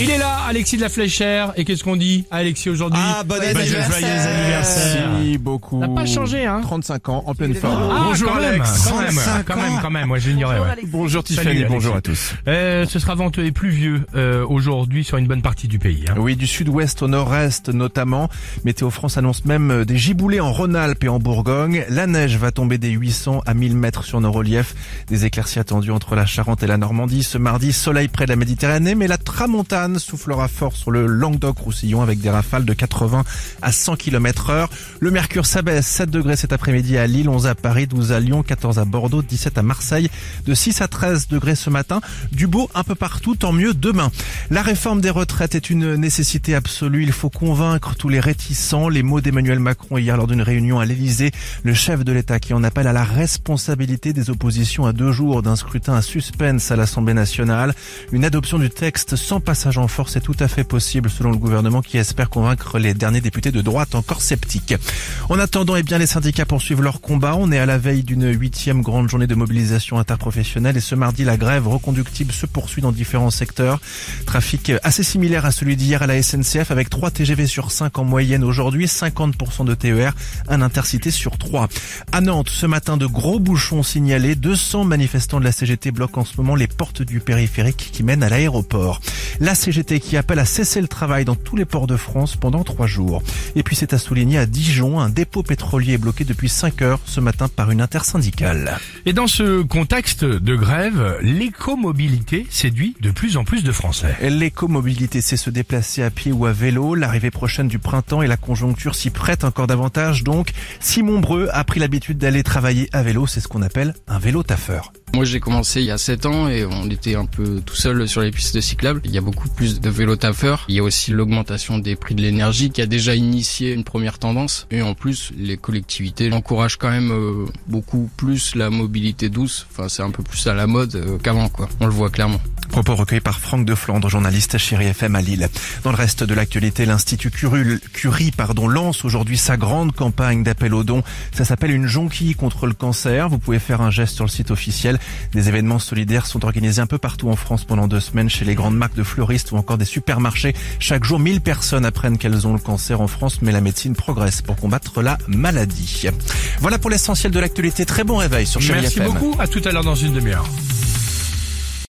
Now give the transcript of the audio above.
Il est là, Alexis de la Fléchère. Et qu'est-ce qu'on dit à Alexis aujourd'hui Ah, bon Bah, anniversaire. Joyeux anniversaire Merci beaucoup. Ça n'a pas changé, hein 35 ans, en pleine forme. Ah, bonjour quand même, Alex. quand même, 35 quand même, quand même, moi j'ignorais. ouais. Bonjour Tiffany, Salut, bonjour à tous. Euh, ce sera venteux et pluvieux euh, aujourd'hui sur une bonne partie du pays. Hein. Oui, du sud-ouest au nord-est notamment. Météo France annonce même euh, des giboulées en Rhône-Alpes et en Bourgogne. La neige va tomber des 800 à 1000 mètres sur nos reliefs. Des éclaircies attendues entre la Charente et la Normandie. Ce mardi, soleil près de la Méditerranée, mais la tramontane soufflera fort sur le Languedoc-Roussillon avec des rafales de 80 à 100 km heure. Le mercure s'abaisse 7 degrés cet après-midi à Lille, 11 à Paris, 12 à Lyon, 14 à Bordeaux, 17 à Marseille, de 6 à 13 degrés ce matin. Du beau un peu partout, tant mieux demain. La réforme des retraites est une nécessité absolue. Il faut convaincre tous les réticents. Les mots d'Emmanuel Macron hier lors d'une réunion à l'Elysée. Le chef de l'État qui en appelle à la responsabilité des oppositions à deux jours d'un scrutin à suspense à l'Assemblée nationale. Une adoption du texte sans passage en force est tout à fait possible selon le gouvernement qui espère convaincre les derniers députés de droite encore sceptiques. En attendant, eh bien, les syndicats poursuivent leur combat. On est à la veille d'une huitième grande journée de mobilisation interprofessionnelle et ce mardi, la grève reconductible se poursuit dans différents secteurs. Trafic assez similaire à celui d'hier à la SNCF avec 3 TGV sur 5 en moyenne aujourd'hui, 50% de TER, un intercité sur 3. À Nantes, ce matin, de gros bouchons signalés. 200 manifestants de la CGT bloquent en ce moment les portes du périphérique qui mènent à l'aéroport. La CGT qui appelle à cesser le travail dans tous les ports de France pendant trois jours. Et puis c'est à souligner à Dijon, un dépôt pétrolier est bloqué depuis 5 heures ce matin par une intersyndicale. Et dans ce contexte de grève, l'écomobilité séduit de plus en plus de Français. L'écomobilité, c'est se déplacer à pied ou à vélo. L'arrivée prochaine du printemps et la conjoncture s'y prêtent encore davantage. Donc, Simon Breu a pris l'habitude d'aller travailler à vélo. C'est ce qu'on appelle un vélo taffeur. Moi j'ai commencé il y a 7 ans et on était un peu tout seul sur les pistes cyclables. Il y a beaucoup plus de vélos taffeurs. Il y a aussi l'augmentation des prix de l'énergie qui a déjà initié une première tendance. Et en plus les collectivités encouragent quand même euh, beaucoup plus la mobilité douce. Enfin c'est un peu plus à la mode euh, qu'avant quoi. On le voit clairement. Propos recueillis par Franck de Flandre, journaliste chez FM à Lille. Dans le reste de l'actualité, l'Institut Curie, pardon, lance aujourd'hui sa grande campagne d'appel aux dons. Ça s'appelle une jonquille contre le cancer. Vous pouvez faire un geste sur le site officiel. Des événements solidaires sont organisés un peu partout en France pendant deux semaines chez les grandes marques de fleuristes ou encore des supermarchés. Chaque jour, 1000 personnes apprennent qu'elles ont le cancer en France, mais la médecine progresse pour combattre la maladie. Voilà pour l'essentiel de l'actualité. Très bon réveil sur Chérie Merci FM. beaucoup, à tout à l'heure dans une demi-heure.